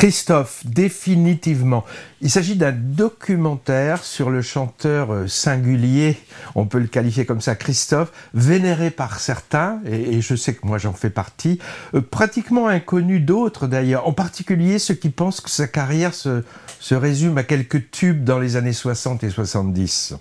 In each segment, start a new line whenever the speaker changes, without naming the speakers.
Christophe, définitivement. Il s'agit d'un documentaire sur le chanteur euh, singulier, on peut le qualifier comme ça, Christophe, vénéré par certains, et, je sais que moi j'en fais partie, euh, pratiquement inconnu d'autres d'ailleurs, en particulier ceux qui pensent que sa carrière se, se résume à quelques tubes dans les années 60 et 70.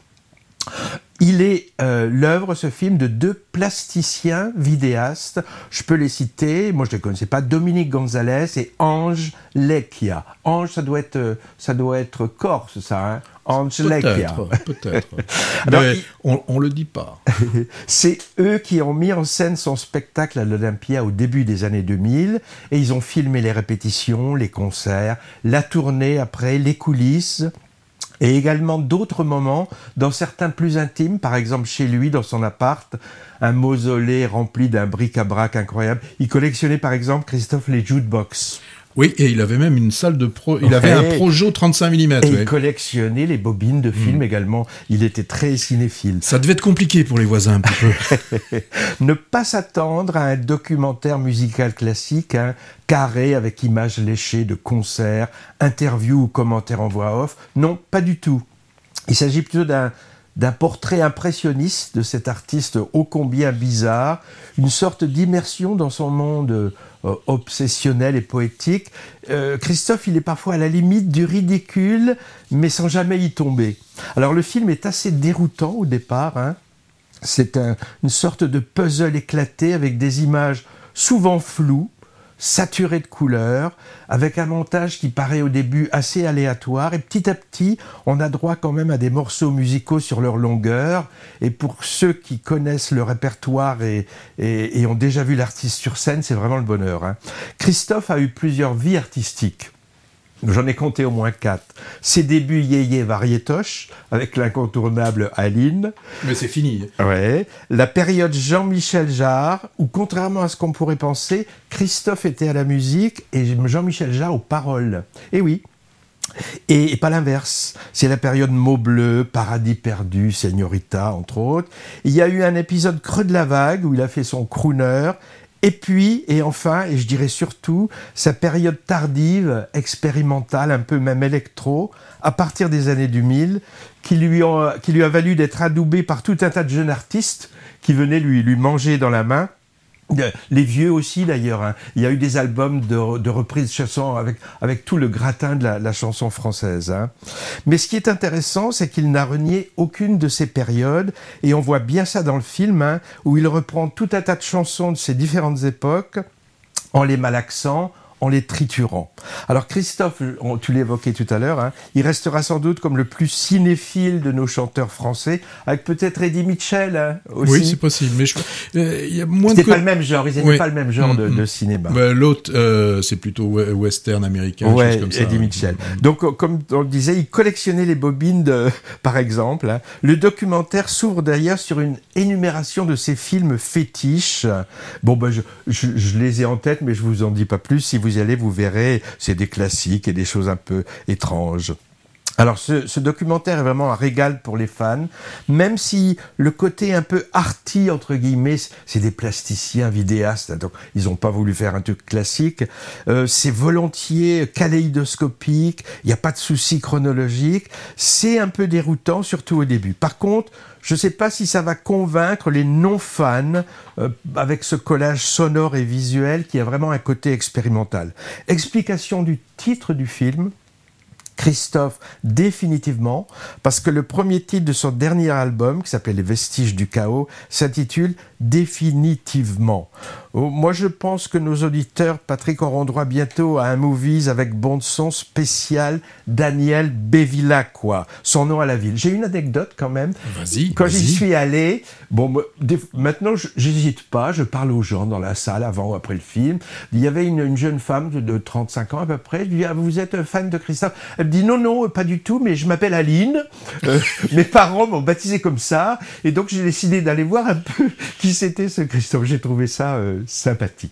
Il est euh, l'œuvre, ce film, de deux plasticiens vidéastes. Je peux les citer, moi je ne les connaissais pas, Dominique Gonzalez et Ange Lecchia. Ange, ça doit être, euh, ça doit être corse, ça, hein Ange Lecchia.
Peut-être, Mais on, ne le dit pas.
C'est eux qui ont mis en scène son spectacle à l'Olympia au début des années 2000 et ils ont filmé les répétitions, les concerts, la tournée après, les coulisses et également d'autres moments, dans certains plus intimes, par exemple chez lui, dans son appart, un mausolée rempli d'un bric-à-brac incroyable. Il collectionnait par exemple, Christophe, les jukebox.
Oui, et il avait même une salle de pro. Il avait un Projo 35 mm.
Et il collectionnait les bobines de films mm. également. Il était très cinéphile.
Ça devait être compliqué pour les voisins un petit
peu. ne pas s'attendre à un documentaire musical classique, hein, carré avec images léchées de concerts, interviews ou commentaires en voix off. Non, pas du tout. Il s'agit plutôt d'un d'un portrait impressionniste de cet artiste ô combien bizarre, une sorte d'immersion dans son monde euh, obsessionnel et poétique. Euh, Christophe, il est parfois à la limite du ridicule, mais sans jamais y tomber. Alors le film est assez déroutant au départ. Hein. C'est une sorte de puzzle éclaté avec des images souvent floues, saturé de couleurs, avec un montage qui paraît au début assez aléatoire, et petit à petit, on a droit quand même à des morceaux musicaux sur leur longueur, et pour ceux qui connaissent le répertoire et, et, ont déjà vu l'artiste sur scène, c'est vraiment le bonheur. Hein. Christophe a eu plusieurs vies artistiques. J'en ai compté au moins quatre. Ses débuts yéyé variétoche, avec l'incontournable Aline.
Mais c'est fini.
Ouais. La période Jean-Michel Jarre, où contrairement à ce qu'on pourrait penser, Christophe était à la musique et Jean-Michel Jarre aux paroles. Et oui. Et, pas l'inverse. C'est la période Mots Bleus, Paradis perdu, Señorita, entre autres. Il y a eu un épisode Creux de la vague où il a fait son crooner et puis, et enfin, et je dirais surtout, sa période tardive, expérimentale, un peu même électro, à partir des années 2000, qui lui, qui lui a valu d'être adoubé par tout un tas de jeunes artistes qui venaient lui, lui manger dans la main les vieux aussi d'ailleurs. Hein. Il y a eu des albums de, reprises chansons avec, avec tout le gratin de la, chanson française. Hein. Mais ce qui est intéressant, c'est qu'il n'a renié aucune de ces périodes, et on voit bien ça dans le film, hein, où il reprend tout un tas de chansons de ces différentes époques en les malaxant, en les triturant. Alors Christophe, tu l'évoquais tout à l'heure, hein, il restera sans doute comme le plus cinéphile de nos chanteurs français, avec peut-être Eddie Mitchell hein, aussi.
Oui, c'est possible, mais
euh, il y a moins de... pas le même genre, ils n'étaient pas le même genre de, mm, mm. cinéma.
Bah, l'autre, euh, c'est plutôt western américain,
ouais,
comme
ça. Eddie Mitchell. Mm, Donc, euh, comme on le disait, il collectionnait les bobines, de, par exemple. Hein. Le documentaire s'ouvre d'ailleurs sur une énumération de ses films fétiches. Bon, ben, je, je, je, les ai en tête, mais je vous en dis pas plus. Si vous vous y allez, vous verrez, c'est des classiques et des choses un peu étranges. Alors ce, documentaire est vraiment un régal pour les fans, même si le côté un peu arty, entre guillemets, c'est des plasticiens vidéastes, donc ils n'ont pas voulu faire un truc classique, euh, c'est volontiers kaléidoscopique, il n'y a pas de souci chronologique, c'est un peu déroutant, surtout au début. Par contre, je ne sais pas si ça va convaincre les non-fans euh, avec ce collage sonore et visuel qui a vraiment un côté expérimental. Explication du titre du film. Christophe définitivement, parce que le premier titre de son dernier album, qui s'appelle Les Vestiges du Chaos, s'intitule Définitivement. Oh, moi, je pense que nos auditeurs, Patrick, auront droit bientôt à un movies avec bande son spécial Daniel quoi, son nom à la ville. J'ai une anecdote quand même.
Vas-y.
Quand j'y suis allé, bon, maintenant, j'hésite pas, je parle aux gens dans la salle avant ou après le film. Il y avait une, jeune femme de, 35 ans à peu près. Je lui dis, ah, vous êtes fan de Christophe? Me dit, non, non, pas du tout, mais je m'appelle Aline. Euh, mes parents m'ont baptisé comme ça. Et donc, j'ai décidé d'aller voir un peu qui c'était ce Christophe. J'ai trouvé ça euh, sympathique.